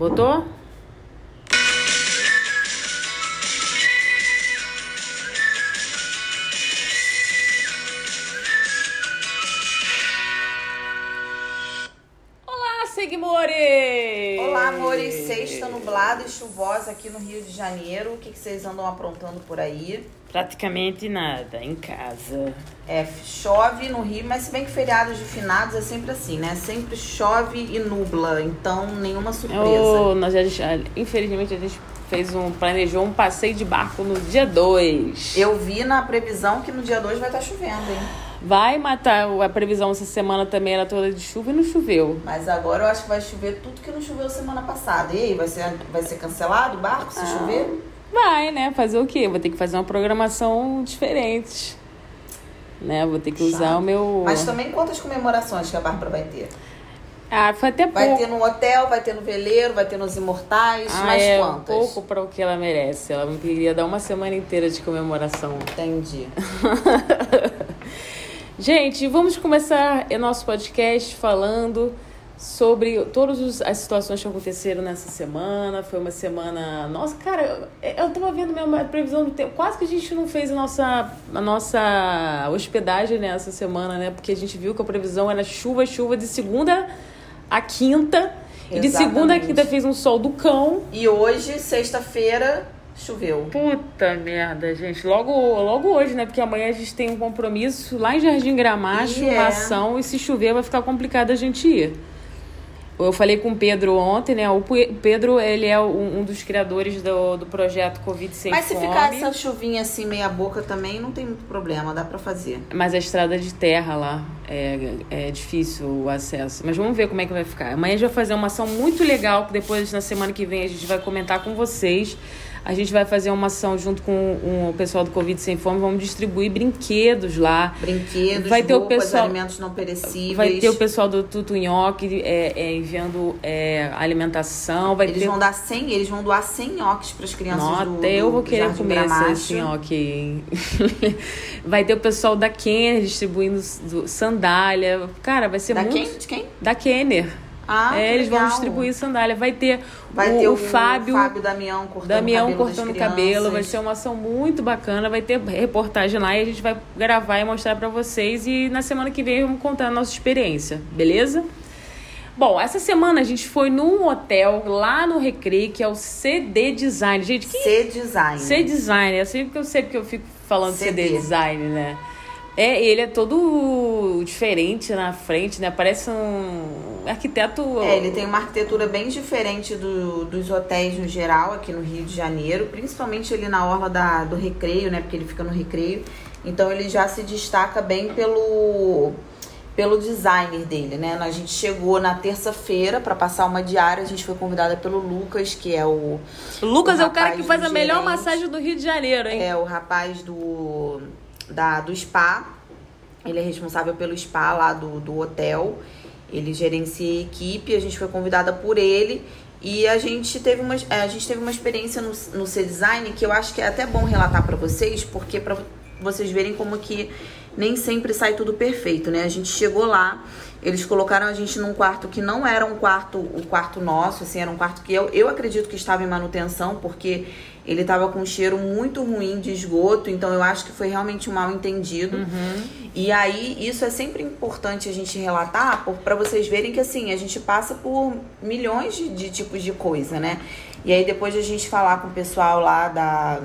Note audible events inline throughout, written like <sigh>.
Botou? Seguimores! Olá, amores. Sexta nublada e chuvosa aqui no Rio de Janeiro. O que vocês andam aprontando por aí? Praticamente nada, em casa. É, chove no Rio, mas se bem que feriados de finados é sempre assim, né? Sempre chove e nubla, então nenhuma surpresa. Oh, nós já, infelizmente a gente fez um planejou um passeio de barco no dia 2. Eu vi na previsão que no dia 2 vai estar chovendo, hein? Vai matar a previsão essa semana também era toda de chuva e não choveu. Mas agora eu acho que vai chover tudo que não choveu semana passada. E aí, vai ser, vai ser cancelado o barco se Ah. chover? Vai, né? Fazer o quê? Vou ter que fazer uma programação diferente. Né? Vou ter que usar o meu. Mas também quantas comemorações que a Bárbara vai ter? Ah, foi até Vai pouco. ter no hotel, vai ter no veleiro, vai ter nos imortais, ah, mas é quantas? pouco para o que ela merece. Ela me queria dar uma semana inteira de comemoração. Entendi. <laughs> Gente, vamos começar o nosso podcast falando sobre todas as situações que aconteceram nessa semana. Foi uma semana. Nossa, cara, eu, eu tava vendo mesmo a previsão do tempo. Quase que a gente não fez a nossa, a nossa hospedagem nessa semana, né? Porque a gente viu que a previsão era chuva, chuva de segunda a quinta. E de segunda a Exatamente. quinta fez um sol do cão. E hoje, sexta-feira, choveu. Puta merda, gente. Logo, logo hoje, né? Porque amanhã a gente tem um compromisso lá em Jardim Gramacho, E é. uma ação, e se chover vai ficar complicado a gente ir. Eu falei com o Pedro ontem, né? O Pe- Pedro, ele é um dos criadores do, do projeto Covid Sem Mas se Fome. ficar essa chuvinha assim, meia boca também, não tem muito problema, dá pra fazer. Mas a estrada de terra lá é, é difícil o acesso. Mas vamos ver como é que vai ficar. Amanhã a gente vai fazer uma ação muito legal, que depois, na semana que vem, a gente vai comentar com vocês. A gente vai fazer uma ação junto com o pessoal do Covid Sem Fome. Vamos distribuir brinquedos lá. Brinquedos, Vai ter o roupas, pessoal- alimentos não perecíveis. Vai ter o pessoal do Tutunhoque é, é, enviando é, alimentação. Vai Eles ter... vão dar 100, eles vão doar 100 nhoques pras crianças Nossa, do, até eu vou querer comer Gramacho. esse nhoque. <laughs> vai ter o pessoal da Kenner distribuindo do- sandália. Cara, vai ser Da muito... quem? De quem? Da Kenner. Ah, é, que eles vão legal. distribuir sandália. Vai ter, Vai o, ter o o, Fábio, Fábio Damião cortando Damião o cabelo cortando cabelo. Vai ser uma ação muito bacana. Vai ter reportagem lá e a gente vai gravar e mostrar pra vocês. E na semana que vem vamos contar a nossa experiência, beleza? Bom, essa semana a gente foi num hotel lá no Recreio, que é o CD Design. Gente, que C-Design. C Design, eu sei porque eu sei porque eu fico falando CD, CD. Design, né? É, ele é todo diferente na frente, né? Parece um arquiteto. É, ele tem uma arquitetura bem diferente do- dos hotéis no geral aqui no Rio de Janeiro, principalmente ali na orla da, do Recreio, né? Porque ele fica no Recreio. Então ele já se destaca bem pelo pelo designer dele, né? A gente chegou na terça-feira para passar uma diária, a gente foi convidada pelo Lucas, que é o O Lucas o é o cara que faz a melhor massagem do Rio de Janeiro, hein? é o rapaz do da do spa. Ele é responsável pelo spa lá do, do hotel. Ele gerencia a equipe, a gente foi convidada por ele e a gente teve uma, a gente teve uma experiência no, no C-Design que eu acho que é até bom relatar para vocês, porque para vocês verem como que nem sempre sai tudo perfeito, né? A gente chegou lá, eles colocaram a gente num quarto que não era um quarto, o quarto nosso, assim, era um quarto que eu, eu acredito que estava em manutenção, porque ele estava com um cheiro muito ruim de esgoto, então eu acho que foi realmente um mal entendido. E aí, isso é sempre importante a gente relatar, para vocês verem que assim, a gente passa por milhões de, de tipos de coisa, né? E aí, depois de a gente falar com o pessoal lá da,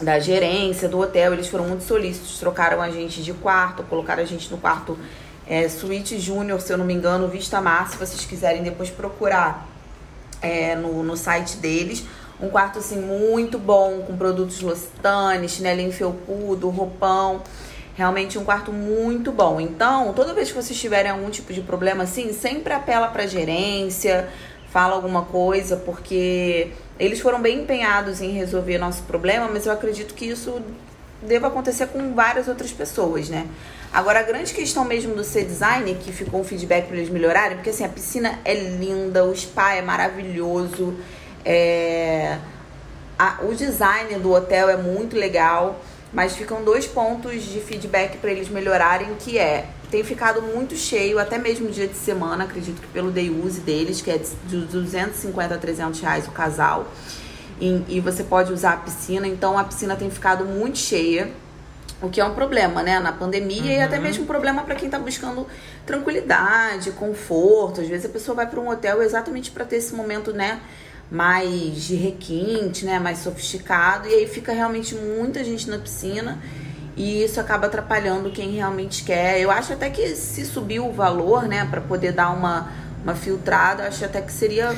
da gerência do hotel, eles foram muito solícitos, trocaram a gente de quarto, colocaram a gente no quarto é, Suíte Júnior, se eu não me engano, Vista Mar, se vocês quiserem depois procurar é, no, no site deles. Um quarto assim muito bom, com produtos L'Occitane, chinelinho felpudo, roupão. Realmente um quarto muito bom. Então, toda vez que vocês tiverem algum tipo de problema assim, sempre apela pra gerência, fala alguma coisa, porque eles foram bem empenhados em resolver nosso problema, mas eu acredito que isso deva acontecer com várias outras pessoas, né? Agora, a grande questão mesmo do C-Design, que ficou um feedback para eles melhorarem, porque assim, a piscina é linda, o spa é maravilhoso, é... a- o design do hotel é muito legal, mas ficam dois pontos de feedback para eles melhorarem, que é tem ficado muito cheio, até mesmo dia de semana, acredito que pelo day use deles, que é de 250 a 300 reais o casal. E, e você pode usar a piscina, então a piscina tem ficado muito cheia. O que é um problema, né? Na pandemia uhum. e até mesmo um problema para quem tá buscando tranquilidade, conforto. Às vezes a pessoa vai para um hotel exatamente para ter esse momento, né? Mais de requinte, né? Mais sofisticado. E aí fica realmente muita gente na piscina e isso acaba atrapalhando quem realmente quer. Eu acho até que se subir o valor, né, para poder dar uma, uma filtrada, acho até que seria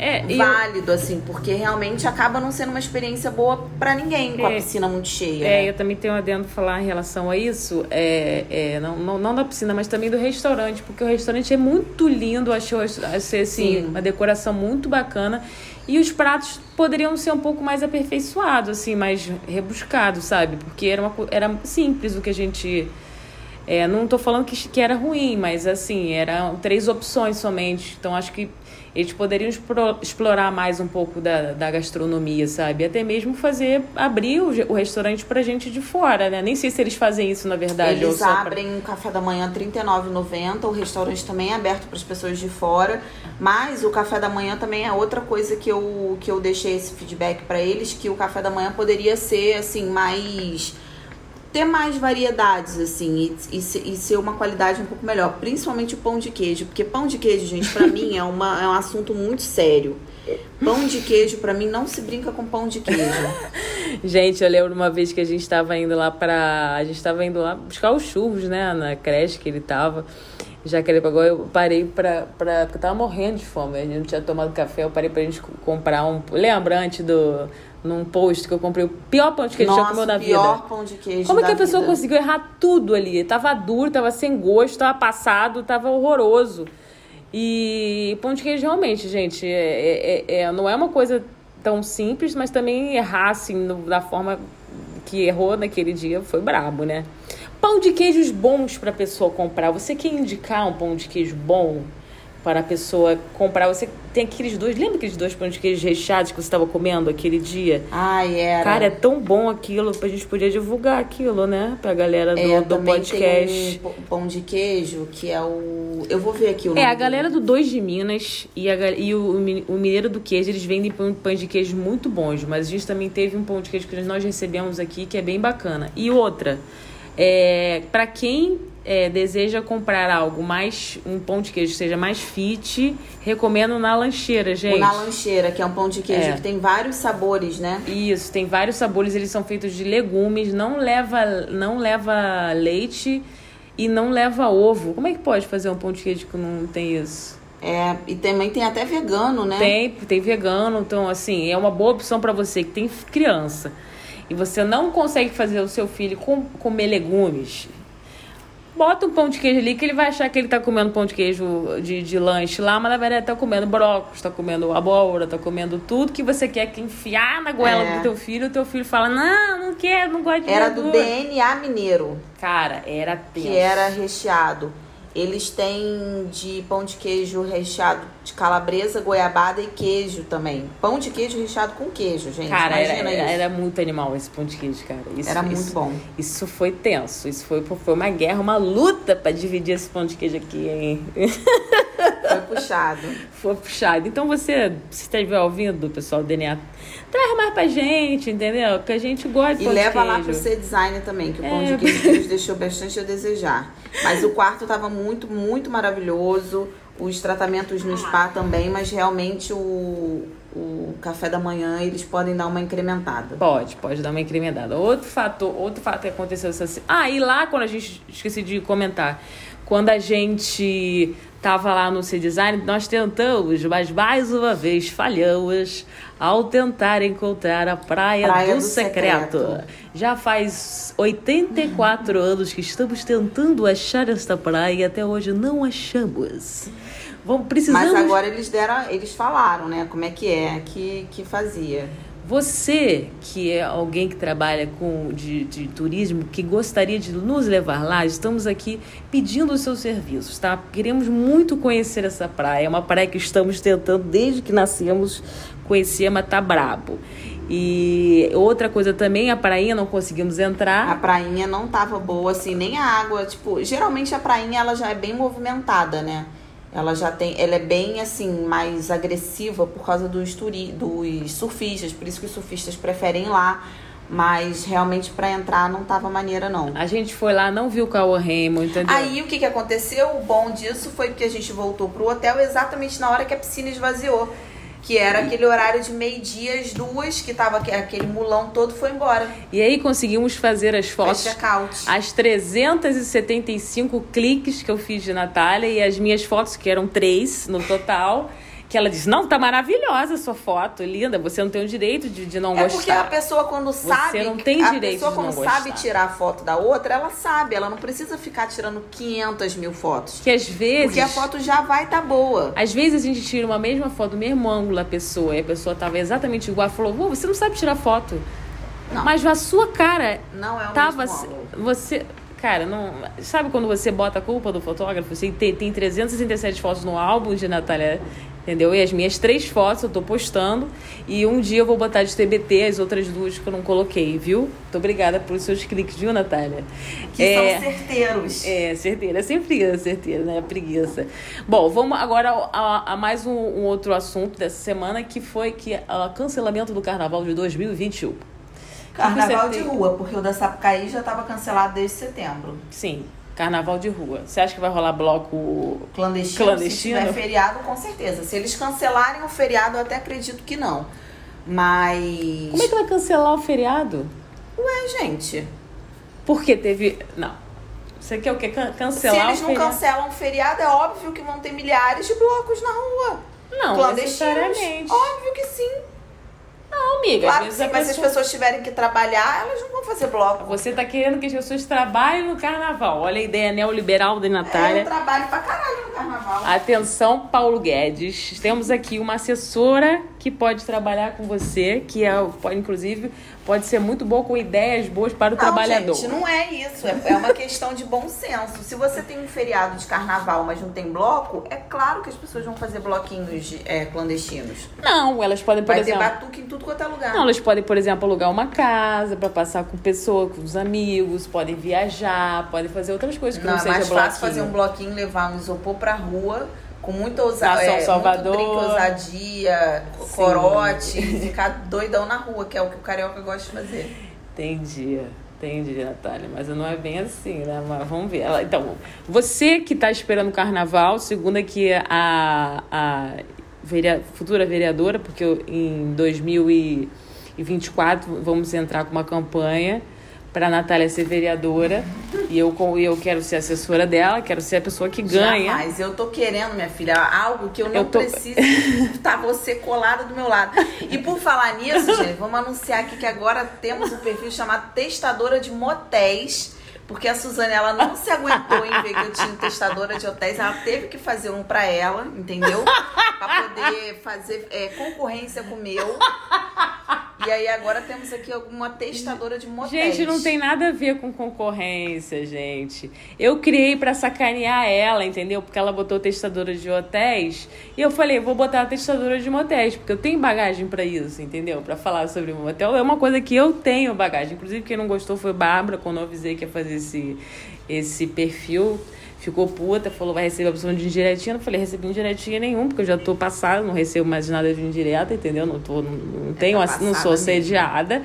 é, válido, eu... assim, porque realmente acaba não sendo uma experiência boa para ninguém com é, a piscina muito cheia. É, né? eu também tenho adendo falar em relação a isso, é, é, não, não, não da piscina, mas também do restaurante, porque o restaurante é muito lindo, achou ser assim, uma decoração muito bacana. E os pratos poderiam ser um pouco mais aperfeiçoados, assim, mais rebuscados, sabe? Porque era, uma, era simples o que a gente. É, não estou falando que, que era ruim, mas assim, eram três opções somente. Então acho que eles poderiam explorar mais um pouco da, da gastronomia, sabe? Até mesmo fazer, abrir o, o restaurante pra gente de fora, né? Nem sei se eles fazem isso, na verdade. Eles abrem pra... um café da manhã R$ 39,90, o restaurante também é aberto para as pessoas de fora, mas o café da manhã também é outra coisa que eu, que eu deixei esse feedback para eles, que o café da manhã poderia ser, assim, mais ter mais variedades, assim, e, e, e, ser uma qualidade um pouco melhor. Principalmente o pão de queijo. Porque pão de queijo, gente, para <laughs> mim é, uma, é um assunto muito sério. Pão de queijo, para mim, não se brinca com pão de queijo. <laughs> gente, eu lembro uma vez que a gente tava indo lá pra. A gente tava indo lá buscar os churros, né? Na creche que ele tava. Já que ele pagou, eu parei pra, pra. Porque eu tava morrendo de fome. A gente não tinha tomado café, eu parei pra gente comprar um. Lembra antes do num post que eu comprei o pior pão de queijo Nossa, que já comeu na vida. pior pão de queijo Como é que a pessoa vida? conseguiu errar tudo ali? Tava duro, tava sem gosto, tava passado, tava horroroso. E pão de queijo realmente, gente, é, é, é, não é uma coisa tão simples, mas também errar assim no, da forma que errou naquele dia foi brabo, né? Pão de queijos bons para pessoa comprar. Você quer indicar um pão de queijo bom? Para a pessoa comprar. Você tem aqueles dois, lembra aqueles dois pães de queijo recheados que você estava comendo aquele dia? Ai, era. Cara, é tão bom aquilo, a gente podia divulgar aquilo, né? Pra galera do, é, do podcast. Tem um pão de queijo que é o. Eu vou ver aqui o. É, a galera do Dois de Minas e, a, e o, o Mineiro do Queijo, eles vendem pães de queijo muito bons, mas a gente também teve um pão de queijo que nós recebemos aqui que é bem bacana. E outra. É, para quem é, deseja comprar algo mais, um pão de queijo que seja mais fit, recomendo na lancheira, gente. O na lancheira, que é um pão de queijo é. que tem vários sabores, né? Isso, tem vários sabores, eles são feitos de legumes, não leva, não leva leite e não leva ovo. Como é que pode fazer um pão de queijo que não tem isso? É, e também tem até vegano, né? Tem, tem vegano, então assim, é uma boa opção para você que tem criança e você não consegue fazer o seu filho com, comer legumes, bota um pão de queijo ali que ele vai achar que ele tá comendo pão de queijo de, de lanche lá, mas na verdade tá comendo brócolis, tá comendo abóbora, tá comendo tudo que você quer que enfiar na goela é. do teu filho, o teu filho fala: "Não, não quero, não gosto de Era do DNA mineiro. Cara, era tenso. Que era recheado. Eles têm de pão de queijo recheado de calabresa, goiabada e queijo também. Pão de queijo recheado com queijo, gente. Cara, era, era, era, muito animal esse pão de queijo, cara. Isso, era muito isso, bom. Isso foi tenso. Isso foi, foi uma guerra, uma luta para dividir esse pão de queijo aqui, hein? Foi puxado. <laughs> Foi puxado. Então você, se estiver ouvindo, pessoal do DNA, traz mais pra gente, entendeu? Que a gente gosta de E leva lá pro ser designer também, que o pão é... de queijo <laughs> deixou bastante a desejar. Mas o quarto tava muito, muito maravilhoso. Os tratamentos no spa também, mas realmente o, o café da manhã eles podem dar uma incrementada. Pode, pode dar uma incrementada. Outro fator, outro fato que aconteceu assim. Ah, e lá quando a gente esqueci de comentar, quando a gente tava lá no C-Design, nós tentamos, mas mais uma vez falhamos ao tentar encontrar a Praia, praia do, do secreto. secreto. Já faz 84 anos que estamos tentando achar esta praia e até hoje não achamos. Vamos, precisamos... Mas agora eles deram, eles falaram, né, como é que é que, que fazia. Você, que é alguém que trabalha com de, de turismo, que gostaria de nos levar lá, estamos aqui pedindo os seus serviços, tá? Queremos muito conhecer essa praia. É uma praia que estamos tentando desde que nascemos conhecer, mas tá brabo. E outra coisa também, a prainha não conseguimos entrar. A prainha não tava boa, assim, nem a água. Tipo, geralmente a prainha ela já é bem movimentada, né? Ela já tem, ela é bem assim mais agressiva por causa dos turi, dos surfistas, por isso que os surfistas preferem ir lá. Mas realmente para entrar não tava maneira não. A gente foi lá, não viu o Cauã Remo, entendeu? Aí o que que aconteceu? O bom disso foi que a gente voltou pro hotel exatamente na hora que a piscina esvaziou. Que era aquele horário de meio-dia, às duas, que tava aquele mulão todo foi embora. E aí conseguimos fazer as fotos. As 375 cliques que eu fiz de Natália e as minhas fotos, que eram três no total. Que ela disse, não, tá maravilhosa a sua foto, linda. Você não tem o direito de, de não É gostar. porque a pessoa quando sabe, não tem a direito pessoa de não quando sabe gostar. tirar a foto da outra, ela sabe, ela não precisa ficar tirando 500 mil fotos. Que às vezes. Porque a foto já vai tá boa. Às vezes a gente tira uma mesma foto, do mesmo ângulo da pessoa, e a pessoa tava exatamente igual, e falou, "Vô, você não sabe tirar foto. Não. Mas a sua cara Não é o tava. Você. Cara, não. Sabe quando você bota a culpa do fotógrafo? Assim, tem, tem 367 fotos no álbum de Natália, entendeu? E as minhas três fotos eu tô postando. E um dia eu vou botar de TBT as outras duas que eu não coloquei, viu? Muito obrigada pelos seus cliques, viu, Natália? Que É, são certeiros. é, certeira, é sempre certeira, né? Preguiça. Bom, vamos agora a, a mais um, um outro assunto dessa semana que foi que o cancelamento do carnaval de 2021. Carnaval de rua, porque o da Sapucaí já estava cancelado desde setembro. Sim, carnaval de rua. Você acha que vai rolar bloco Clandestino, Clandestino? se tiver feriado, com certeza. Se eles cancelarem o feriado, eu até acredito que não. Mas. Como é que vai cancelar o feriado? Ué, gente. Porque teve. Não. Você quer o quê? Can- Se Cancelar eles o não feriado? cancelam o feriado, é óbvio que vão ter milhares de blocos na rua. Não, clandestinos. Óbvio que sim. Não, amiga. Claro que sim, mas se as pessoa- pessoas tiverem que trabalhar, elas não vão fazer bloco. Você tá querendo que as pessoas trabalhem no carnaval. Olha a ideia neoliberal da É, Natália. eu trabalho pra caralho no carnaval. Atenção, Paulo Guedes. Temos aqui uma assessora que pode trabalhar com você, que é, pode, inclusive pode ser muito boa com ideias boas para o Não, trabalhador. gente, não é isso. É, é uma questão de bom senso. Se você tem um feriado de carnaval, mas não tem bloco, é claro que as pessoas vão fazer bloquinhos é, clandestinos. Não, elas podem, por Vai exemplo. ter batuque em tudo quanto é lugar. Não, elas podem, por exemplo, alugar uma casa para passar com pessoa, com os amigos, podem viajar, podem fazer outras coisas que não, Não, é seja mais bloquinho. fácil fazer um bloquinho, levar um isopor pra rua, com muita ousadia, é, Salvador. muito brinco, ousadia, Sim. corote, ficar doidão na rua, que é o que o carioca gosta de fazer. Entendi, entendi, Natália. Mas não é bem assim, né? Mas vamos ver. Ela- Então, você que está esperando o carnaval, segunda que a, a verea- futura vereadora, porque eu- em 2024 vamos entrar com uma campanha para a Natália ser vereadora. E eu, com- eu quero ser assessora dela, quero ser a pessoa que ganha. Mas eu tô querendo, minha filha, algo que eu não Eu tô- preciso estar você colada do meu lado. E por falar nisso, <laughs> gente, vamos anunciar aqui que agora temos um perfil chamado Testadora de Motéis. Porque a Suzane, ela não se aguentou em ver que eu tinha testadora de hotéis. Ela teve que fazer um pra ela, entendeu? Pra poder fazer é, concorrência com o meu. E aí agora temos aqui alguma testadora de motéis. Gente, não tem nada a ver com concorrência, gente. Eu criei pra sacanear ela, entendeu? Porque ela botou testadora de hotéis. E eu falei, vou botar a testadora de motéis, porque eu tenho bagagem pra isso, entendeu? Pra falar sobre motel. É uma coisa que eu tenho bagagem. Inclusive, quem não gostou foi Bárbara, quando eu avisei que ia fazer esse, esse perfil. Ficou puta, falou, vai receber a opção de indiretinha. Eu não falei, recebi indiretinha nenhum, porque eu já tô passada, não recebo mais nada de indireta, entendeu? Não, tô, não, não tenho, tá ass- não sou assediada.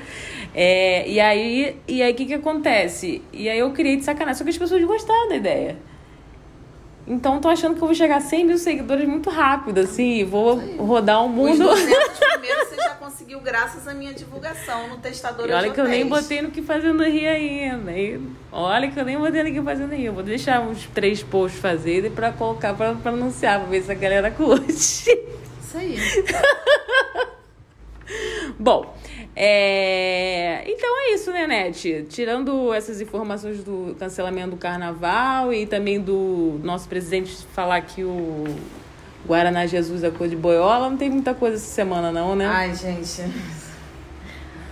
É, e aí, e aí o que que acontece? E aí eu criei de sacanagem, só que as pessoas gostaram da ideia. Então tô achando que eu vou chegar a 100 mil seguidores muito rápido, assim, e vou rodar o Os mundo. 200 primeiros <laughs> conseguiu graças à minha divulgação no testador E olha que eu nem botei no que fazendo rir ainda. E olha que eu nem botei no que fazendo rir. Eu vou deixar uns três posts fazer pra colocar pra anunciar, pra ver se a galera curte. Isso aí. <laughs> Bom, é... então é isso, né, Nete? Tirando essas informações do cancelamento do carnaval e também do nosso presidente falar que o Guaraná Jesus é cor de boiola, não tem muita coisa essa semana, não, né? Ai, gente.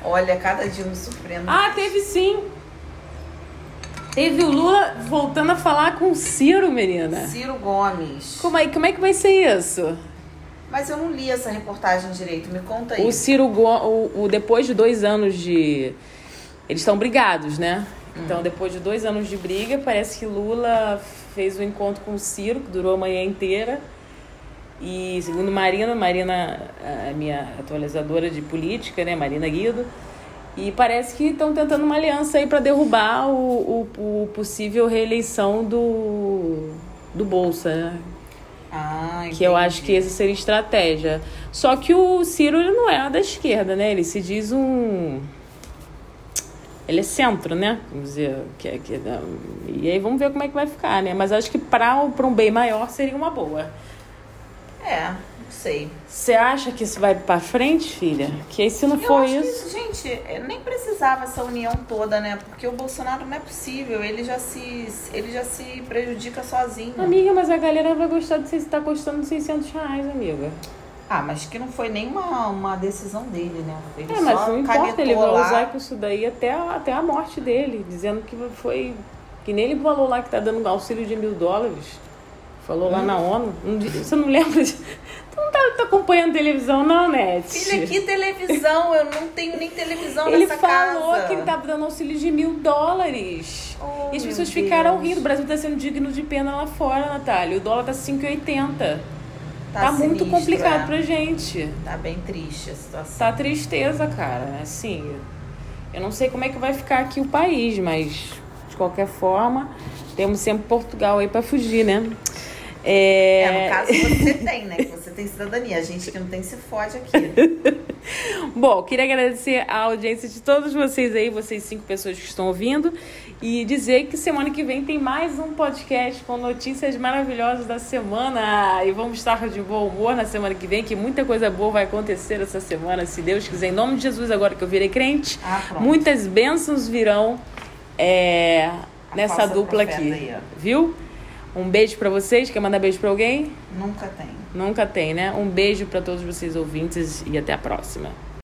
Olha, cada dia me surpreendo. Ah, teve sim. Teve o Lula voltando a falar com o Ciro, menina. Ciro Gomes. Como é, como é que vai ser isso? Mas eu não li essa reportagem direito, me conta aí. O Ciro, Go o, o depois de dois anos de. Eles estão brigados, né? Então, depois de dois anos de briga, parece que Lula fez o um encontro com o Ciro, que durou a manhã inteira. E segundo Marina, Marina, a minha atualizadora de política, né, Marina Guido, e parece que estão tentando uma aliança aí para derrubar o, o, o, possível reeleição do, do Bolsa, né? Ah, que eu acho que essa seria estratégia. Só que o Ciro ele não é da esquerda, né? Ele se diz um. Ele é centro, né? Vamos dizer. Que, é, que, é, e aí vamos ver como é que vai ficar, né? Mas acho que para um bem maior seria uma boa. É, não sei. Você acha que isso vai para frente, filha? Que aí se não for isso... isso. Gente, nem precisava essa união toda, né? Porque o Bolsonaro não é possível. Ele já se, ele já se prejudica sozinho. Amiga, mas a galera vai gostar de você estar tá custando 600 reais, amiga. Ah, mas que não foi nem uma, uma decisão dele, né? Ele é, mas não importa, ele vai lá. usar isso daí até a, até a morte dele, dizendo que foi. Que nem ele falou lá que tá dando auxílio de mil dólares. Falou lá na ONU. Você não lembra? De... Tu não tá, tá, acompanhando televisão, não, Net? Filha, que televisão? Eu não tenho nem televisão ele nessa casa. Ele falou que ele tava dando auxílio de mil dólares. Oh, e as pessoas Deus. ficaram rindo. O Brasil tá sendo digno de pena lá fora, Natália. O dólar tá 5,80. Tá, tá muito complicado é. pra gente. Tá bem triste a situação. Tá tristeza, cara. Assim, eu não sei como é que vai ficar aqui o país, mas de qualquer forma, temos sempre Portugal aí para fugir, né? É... é, no caso você <laughs> tem, né? Que você tem cidadania. A gente que não tem se fode aqui. <laughs> Bom, queria agradecer a audiência de todos vocês aí, vocês cinco pessoas que estão ouvindo, e dizer que semana que vem tem mais um podcast com notícias maravilhosas da semana. E vamos estar de bom humor na semana que vem, que muita coisa boa vai acontecer essa semana, se Deus quiser. Em nome de Jesus, agora que eu virei crente, ah, muitas bênçãos virão é, nessa dupla aqui. Aí, viu? Um beijo para vocês. Quer mandar beijo para alguém? Nunca tem. Nunca tem, né? Um beijo para todos vocês ouvintes e até a próxima.